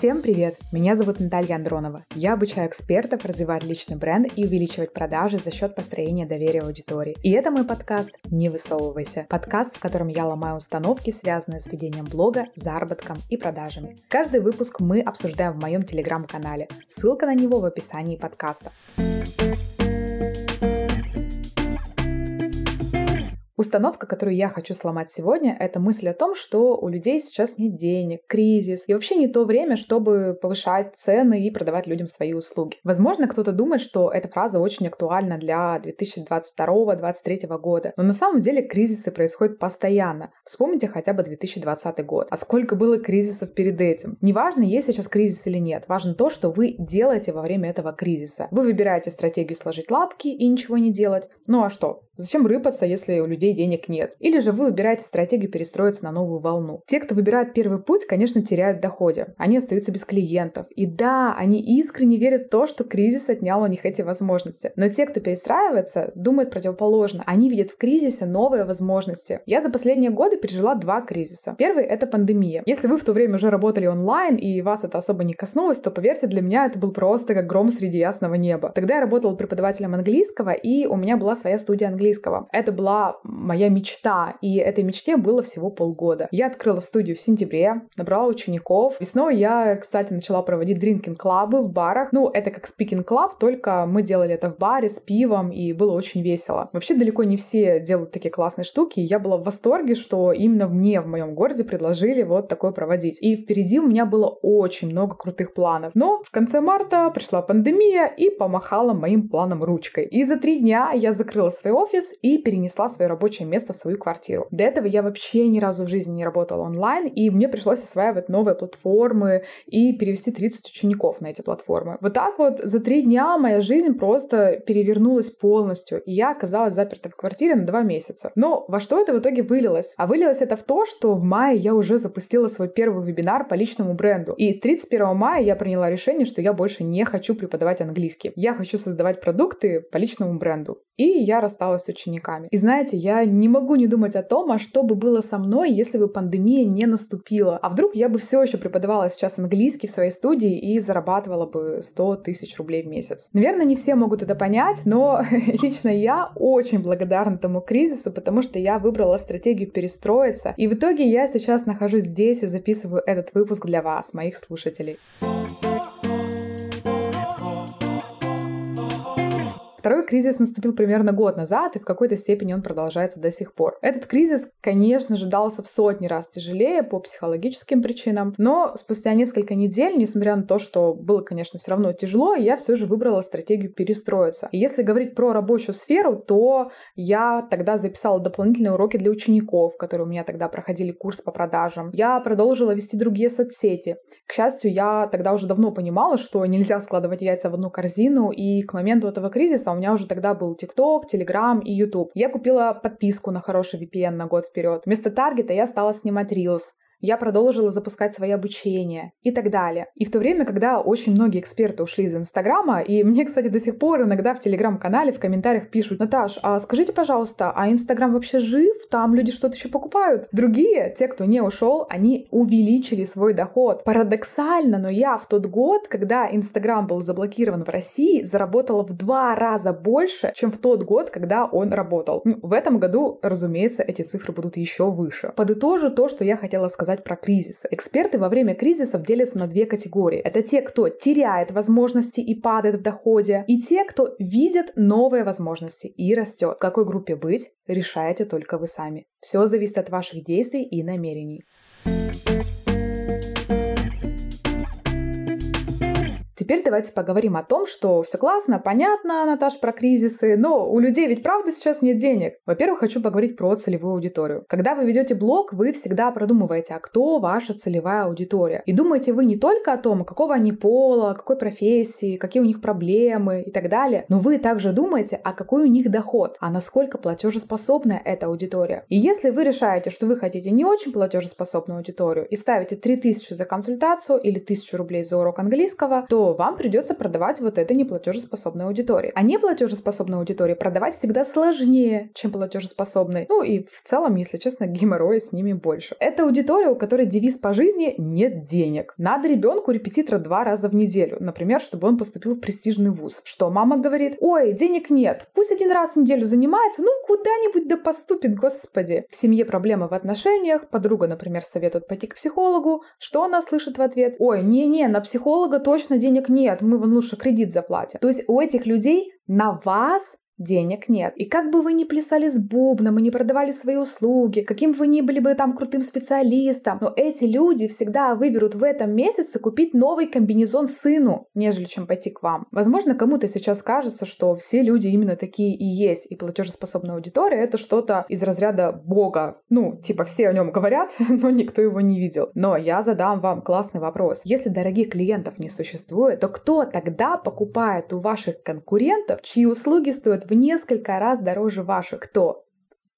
Всем привет! Меня зовут Наталья Андронова. Я обучаю экспертов развивать личный бренд и увеличивать продажи за счет построения доверия аудитории. И это мой подкаст «Не высовывайся». Подкаст, в котором я ломаю установки, связанные с ведением блога, заработком и продажами. Каждый выпуск мы обсуждаем в моем телеграм-канале. Ссылка на него в описании подкаста. Установка, которую я хочу сломать сегодня, это мысль о том, что у людей сейчас нет денег, кризис, и вообще не то время, чтобы повышать цены и продавать людям свои услуги. Возможно, кто-то думает, что эта фраза очень актуальна для 2022-2023 года, но на самом деле кризисы происходят постоянно. Вспомните хотя бы 2020 год. А сколько было кризисов перед этим? Неважно, есть сейчас кризис или нет, важно то, что вы делаете во время этого кризиса. Вы выбираете стратегию сложить лапки и ничего не делать. Ну а что? Зачем рыпаться, если у людей денег нет? Или же вы выбираете стратегию перестроиться на новую волну? Те, кто выбирает первый путь, конечно, теряют в доходе. Они остаются без клиентов. И да, они искренне верят в то, что кризис отнял у них эти возможности. Но те, кто перестраивается, думают противоположно. Они видят в кризисе новые возможности. Я за последние годы пережила два кризиса. Первый — это пандемия. Если вы в то время уже работали онлайн и вас это особо не коснулось, то поверьте, для меня это был просто как гром среди ясного неба. Тогда я работала преподавателем английского, и у меня была своя студия английского английского. Это была моя мечта, и этой мечте было всего полгода. Я открыла студию в сентябре, набрала учеников. Весной я, кстати, начала проводить drinking club-ы в барах. Ну, это как speaking club, только мы делали это в баре с пивом, и было очень весело. Вообще, далеко не все делают такие классные штуки, и я была в восторге, что именно мне в моем городе предложили вот такое проводить. И впереди у меня было очень много крутых планов. Но в конце марта пришла пандемия и помахала моим планом ручкой. И за три дня я закрыла свой офис, офис и перенесла свое рабочее место в свою квартиру. До этого я вообще ни разу в жизни не работала онлайн, и мне пришлось осваивать новые платформы и перевести 30 учеников на эти платформы. Вот так вот за три дня моя жизнь просто перевернулась полностью, и я оказалась заперта в квартире на два месяца. Но во что это в итоге вылилось? А вылилось это в то, что в мае я уже запустила свой первый вебинар по личному бренду. И 31 мая я приняла решение, что я больше не хочу преподавать английский. Я хочу создавать продукты по личному бренду. И я рассталась учениками. И знаете, я не могу не думать о том, а что бы было со мной, если бы пандемия не наступила. А вдруг я бы все еще преподавала сейчас английский в своей студии и зарабатывала бы 100 тысяч рублей в месяц. Наверное, не все могут это понять, но лично я очень благодарна тому кризису, потому что я выбрала стратегию перестроиться. И в итоге я сейчас нахожусь здесь и записываю этот выпуск для вас, моих слушателей. Второй кризис наступил примерно год назад, и в какой-то степени он продолжается до сих пор. Этот кризис, конечно же, дался в сотни раз тяжелее по психологическим причинам, но спустя несколько недель, несмотря на то, что было, конечно, все равно тяжело, я все же выбрала стратегию перестроиться. И если говорить про рабочую сферу, то я тогда записала дополнительные уроки для учеников, которые у меня тогда проходили курс по продажам. Я продолжила вести другие соцсети. К счастью, я тогда уже давно понимала, что нельзя складывать яйца в одну корзину, и к моменту этого кризиса у меня уже тогда был TikTok, Telegram и YouTube. Я купила подписку на хороший VPN на год вперед. Вместо таргета я стала снимать Reels я продолжила запускать свои обучения и так далее. И в то время, когда очень многие эксперты ушли из Инстаграма, и мне, кстати, до сих пор иногда в Телеграм-канале в комментариях пишут, Наташ, а скажите, пожалуйста, а Инстаграм вообще жив? Там люди что-то еще покупают? Другие, те, кто не ушел, они увеличили свой доход. Парадоксально, но я в тот год, когда Инстаграм был заблокирован в России, заработала в два раза больше, чем в тот год, когда он работал. В этом году, разумеется, эти цифры будут еще выше. Подытожу то, что я хотела сказать сказать про кризисы. Эксперты во время кризисов делятся на две категории. Это те, кто теряет возможности и падает в доходе, и те, кто видит новые возможности и растет. В какой группе быть, решаете только вы сами. Все зависит от ваших действий и намерений. Теперь давайте поговорим о том, что все классно, понятно, Наташ, про кризисы, но у людей ведь правда сейчас нет денег. Во-первых, хочу поговорить про целевую аудиторию. Когда вы ведете блог, вы всегда продумываете, а кто ваша целевая аудитория. И думаете вы не только о том, какого они пола, какой профессии, какие у них проблемы и так далее, но вы также думаете, а какой у них доход, а насколько платежеспособная эта аудитория. И если вы решаете, что вы хотите не очень платежеспособную аудиторию и ставите 3000 за консультацию или 1000 рублей за урок английского, то вам придется продавать вот этой неплатежеспособной аудитории. А неплатежеспособной аудитории продавать всегда сложнее, чем платежеспособной. Ну и в целом, если честно, геморроя с ними больше. Это аудитория, у которой девиз по жизни «нет денег». Надо ребенку репетитора два раза в неделю, например, чтобы он поступил в престижный вуз. Что мама говорит? Ой, денег нет. Пусть один раз в неделю занимается, ну куда-нибудь да поступит, господи. В семье проблемы в отношениях, подруга, например, советует пойти к психологу. Что она слышит в ответ? Ой, не-не, на психолога точно денег нет, мы вам лучше кредит заплатим. То есть у этих людей на вас денег нет. И как бы вы ни плясали с бубном и не продавали свои услуги, каким вы ни были бы там крутым специалистом, но эти люди всегда выберут в этом месяце купить новый комбинезон сыну, нежели чем пойти к вам. Возможно, кому-то сейчас кажется, что все люди именно такие и есть, и платежеспособная аудитория — это что-то из разряда бога. Ну, типа все о нем говорят, но никто его не видел. Но я задам вам классный вопрос. Если дорогих клиентов не существует, то кто тогда покупает у ваших конкурентов, чьи услуги стоят в несколько раз дороже ваших. Кто?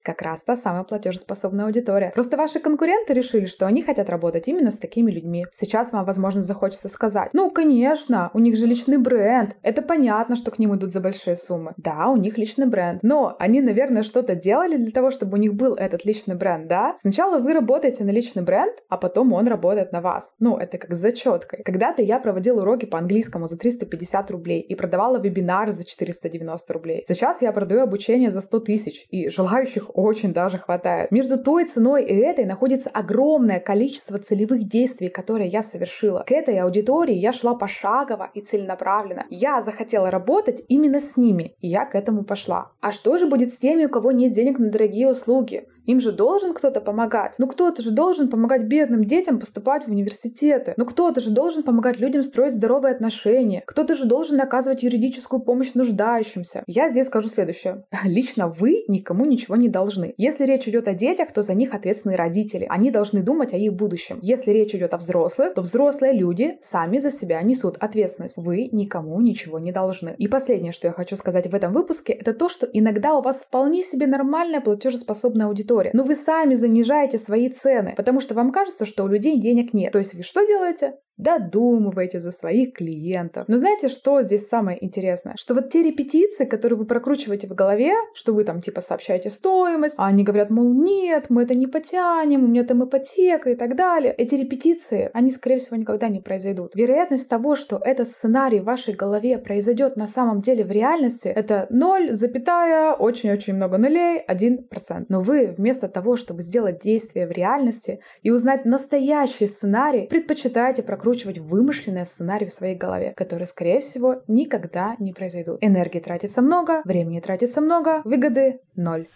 Как раз та самая платежеспособная аудитория. Просто ваши конкуренты решили, что они хотят работать именно с такими людьми. Сейчас вам, возможно, захочется сказать, ну, конечно, у них же личный бренд. Это понятно, что к ним идут за большие суммы. Да, у них личный бренд. Но они, наверное, что-то делали для того, чтобы у них был этот личный бренд, да? Сначала вы работаете на личный бренд, а потом он работает на вас. Ну, это как с зачеткой. Когда-то я проводила уроки по английскому за 350 рублей и продавала вебинары за 490 рублей. Сейчас я продаю обучение за 100 тысяч, и желающих очень даже хватает. Между той ценой и этой находится огромное количество целевых действий, которые я совершила. К этой аудитории я шла пошагово и целенаправленно. Я захотела работать именно с ними, и я к этому пошла. А что же будет с теми, у кого нет денег на дорогие услуги? Им же должен кто-то помогать. Ну кто-то же должен помогать бедным детям поступать в университеты. Ну кто-то же должен помогать людям строить здоровые отношения. Кто-то же должен оказывать юридическую помощь нуждающимся. Я здесь скажу следующее. Лично вы никому ничего не должны. Если речь идет о детях, то за них ответственны родители. Они должны думать о их будущем. Если речь идет о взрослых, то взрослые люди сами за себя несут ответственность. Вы никому ничего не должны. И последнее, что я хочу сказать в этом выпуске, это то, что иногда у вас вполне себе нормальная платежеспособная аудитория аудитория. Но вы сами занижаете свои цены, потому что вам кажется, что у людей денег нет. То есть вы что делаете? Додумываете за своих клиентов. Но знаете, что здесь самое интересное? Что вот те репетиции, которые вы прокручиваете в голове, что вы там типа сообщаете стоимость, а они говорят, мол, нет, мы это не потянем, у меня там ипотека и так далее. Эти репетиции, они, скорее всего, никогда не произойдут. Вероятность того, что этот сценарий в вашей голове произойдет на самом деле в реальности, это 0, запятая, очень-очень много нулей, 1%. Но вы вместо того, чтобы сделать действие в реальности и узнать настоящий сценарий, предпочитаете прокручивать прокручивать вымышленные сценарии в своей голове, которые, скорее всего, никогда не произойдут. Энергии тратится много, времени тратится много, выгоды ноль.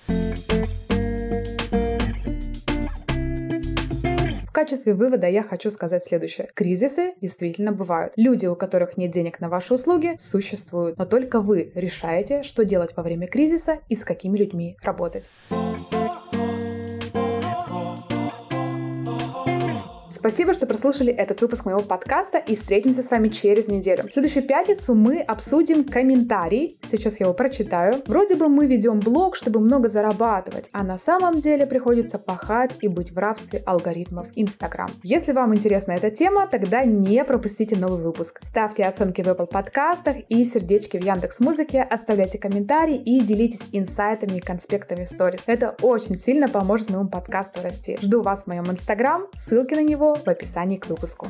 В качестве вывода я хочу сказать следующее. Кризисы действительно бывают. Люди, у которых нет денег на ваши услуги, существуют. Но только вы решаете, что делать во время кризиса и с какими людьми работать. Спасибо, что прослушали этот выпуск моего подкаста и встретимся с вами через неделю. В следующую пятницу мы обсудим комментарий. Сейчас я его прочитаю. Вроде бы мы ведем блог, чтобы много зарабатывать, а на самом деле приходится пахать и быть в рабстве алгоритмов Instagram. Если вам интересна эта тема, тогда не пропустите новый выпуск. Ставьте оценки в Apple подкастах и сердечки в Яндекс Музыке, оставляйте комментарии и делитесь инсайтами и конспектами в сторис. Это очень сильно поможет моему подкасту расти. Жду вас в моем инстаграм, ссылки на него в описании к выпуску.